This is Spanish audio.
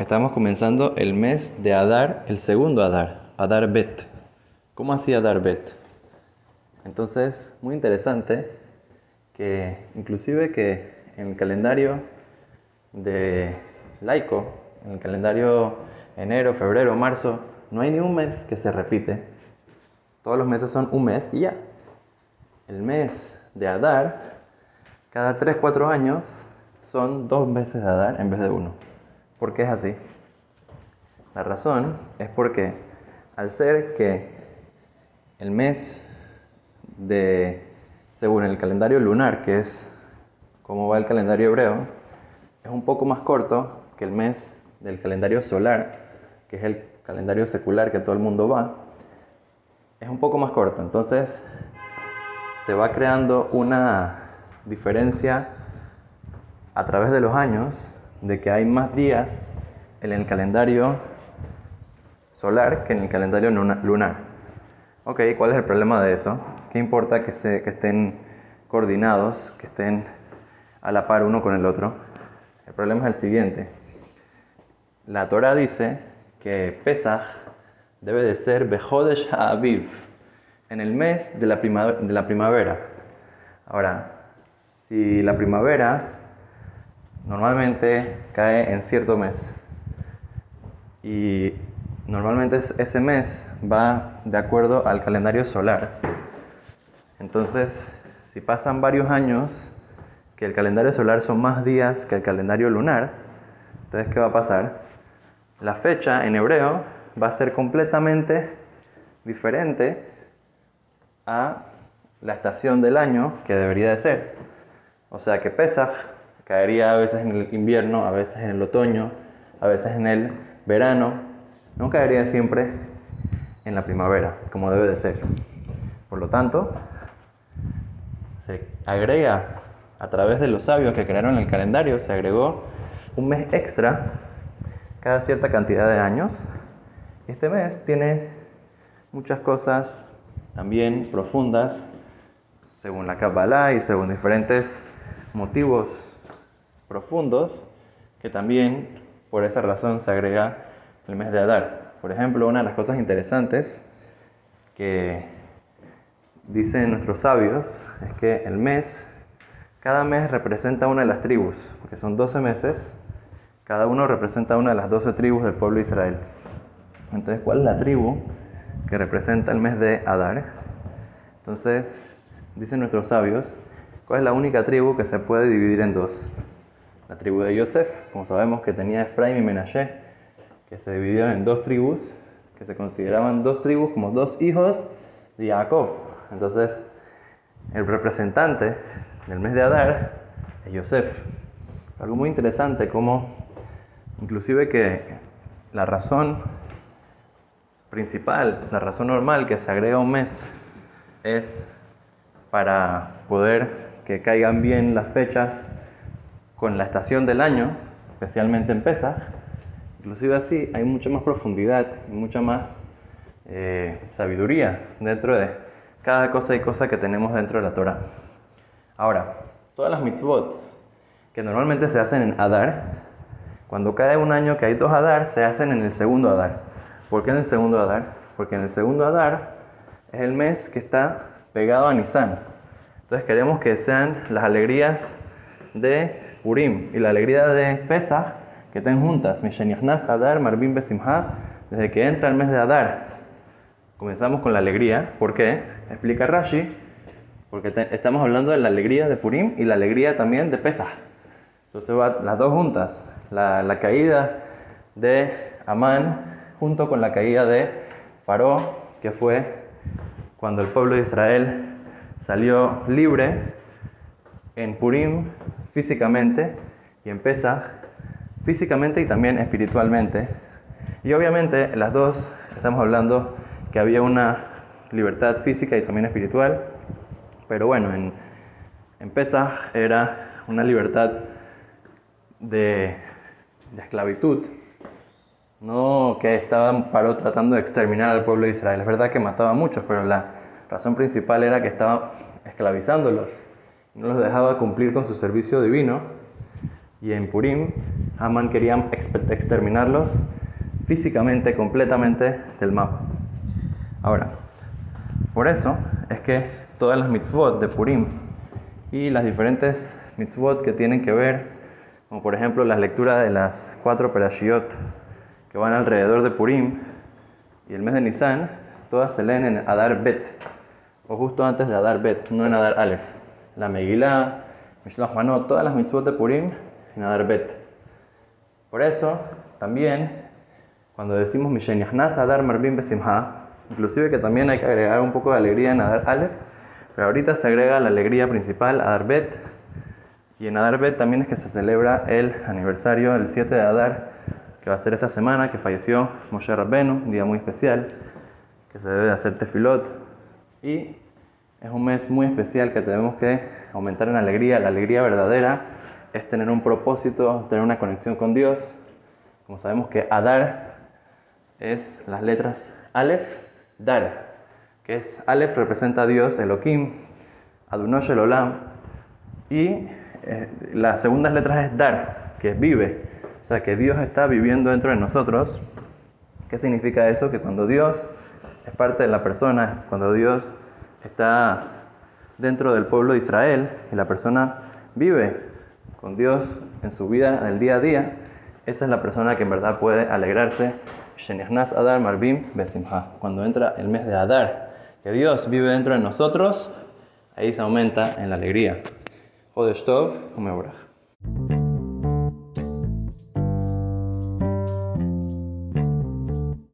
estamos comenzando el mes de Adar, el segundo Adar, Adar Bet. ¿Cómo hacía Adar Bet? Entonces, muy interesante que inclusive que en el calendario de laico, en el calendario enero, febrero, marzo, no hay ni un mes que se repite. Todos los meses son un mes y ya. El mes de Adar, cada 3-4 años, son dos meses de Adar en vez de uno. ¿Por qué es así? La razón es porque al ser que el mes de, según el calendario lunar, que es como va el calendario hebreo, es un poco más corto que el mes del calendario solar, que es el calendario secular que todo el mundo va, es un poco más corto. Entonces se va creando una diferencia a través de los años de que hay más días en el calendario solar que en el calendario lunar. Ok, ¿cuál es el problema de eso? ¿Qué importa que, estén coordinados, que estén a la par uno con el otro? El problema es el siguiente. La Torah dice que Pesach debe de ser Bejodesh Ha'aviv, en el mes de la primavera. Ahora, si la primavera normalmente cae en cierto mes. Y normalmente ese mes va de acuerdo al calendario solar. Entonces, si pasan varios años que el calendario solar son más días que el calendario lunar, entonces ¿qué va a pasar? La fecha en hebreo va a ser completamente diferente a la estación del año que debería de ser. O sea que Pesach Caería a veces en el invierno, a veces en el otoño, a veces en el verano. No caería siempre en la primavera, como debe de ser. Por lo tanto, se agrega a través de los sabios que crearon el calendario, se agregó un mes extra cada cierta cantidad de años. Este mes tiene muchas cosas también profundas, según la Kabbalah y según diferentes motivos profundos, que también por esa razón se agrega el mes de Adar. Por ejemplo, una de las cosas interesantes que dicen nuestros sabios es que el mes, cada mes representa una de las tribus, porque son 12 meses, cada uno representa una de las 12 tribus del pueblo de Israel. Entonces, ¿cuál es la tribu que representa el mes de Adar? Entonces, dicen nuestros sabios, ¿cuál es la única tribu que se puede dividir en dos? La tribu de Yosef, como sabemos que tenía Efraín y Menashe, que se dividieron en dos tribus, que se consideraban dos tribus como dos hijos de Jacob. Entonces, el representante del mes de Adar es Yosef. Algo muy interesante, como inclusive que la razón principal, la razón normal que se agrega un mes es para poder que caigan bien las fechas con la estación del año, especialmente en Pesach, inclusive así hay mucha más profundidad y mucha más eh, sabiduría dentro de cada cosa y cosa que tenemos dentro de la Torah. Ahora, todas las mitzvot que normalmente se hacen en Adar, cuando cae un año que hay dos Adar, se hacen en el segundo Adar. ¿Por qué en el segundo Adar? Porque en el segundo Adar es el mes que está pegado a Nisan. Entonces queremos que sean las alegrías de Purim y la alegría de Pesach que estén juntas. Adar, Marvin Besimha, desde que entra el mes de Adar. Comenzamos con la alegría. ¿Por qué? Explica Rashi. Porque estamos hablando de la alegría de Purim y la alegría también de Pesach. Entonces van las dos juntas. La, la caída de Amán junto con la caída de Faró, que fue cuando el pueblo de Israel salió libre en Purim físicamente y en Pesach físicamente y también espiritualmente. Y obviamente las dos estamos hablando que había una libertad física y también espiritual, pero bueno, en, en Pesach era una libertad de, esclavitud, no que estaba Paró tratando de exterminar al pueblo de Israel. Es verdad que mataba a muchos, pero la razón principal era que estaba esclavizándolos no los dejaba cumplir con su servicio divino. Y en Purim Aman quería exterminarlos físicamente, completamente del mapa. Ahora, por eso es que todas las mitzvot de Purim y las diferentes mitzvot que tienen que ver, como por ejemplo la lectura de las cuatro perashiot que van alrededor de Purim y el mes de Nisan, todas se leen en Adar Bet, o justo antes de Adar Bet, no en Adar Aleph. La Megillah, Mishloach Manot, todas las mitzvot de Purim en Adar Bet. Por eso, también, cuando decimos Mishenyahnas Adar Marbim Besimha, inclusive que también hay que agregar un poco de alegría en Adar Aleph, pero ahorita se agrega la alegría principal, Adar Bet, y en Adar Bet también es que se celebra el aniversario, el 7 de Adar, que va a ser esta semana, que falleció Moshe Rabbenu, un día muy especial, que se debe hacer tefilot, y es un mes muy especial que tenemos que aumentar en alegría, la alegría verdadera es tener un propósito, tener una conexión con Dios, como sabemos que Adar es las letras Aleph, Dar, que es Aleph representa a Dios, Elohim, Adunosh Olam, y eh, las segundas letras es Dar, que vive, o sea que Dios está viviendo dentro de nosotros. ¿Qué significa eso? Que cuando Dios es parte de la persona, cuando Dios está dentro del pueblo de Israel y la persona vive con Dios en su vida, en el día a día, esa es la persona que en verdad puede alegrarse Adar Marbim. Cuando entra el mes de Adar, que Dios vive dentro de nosotros, ahí se aumenta en la alegría.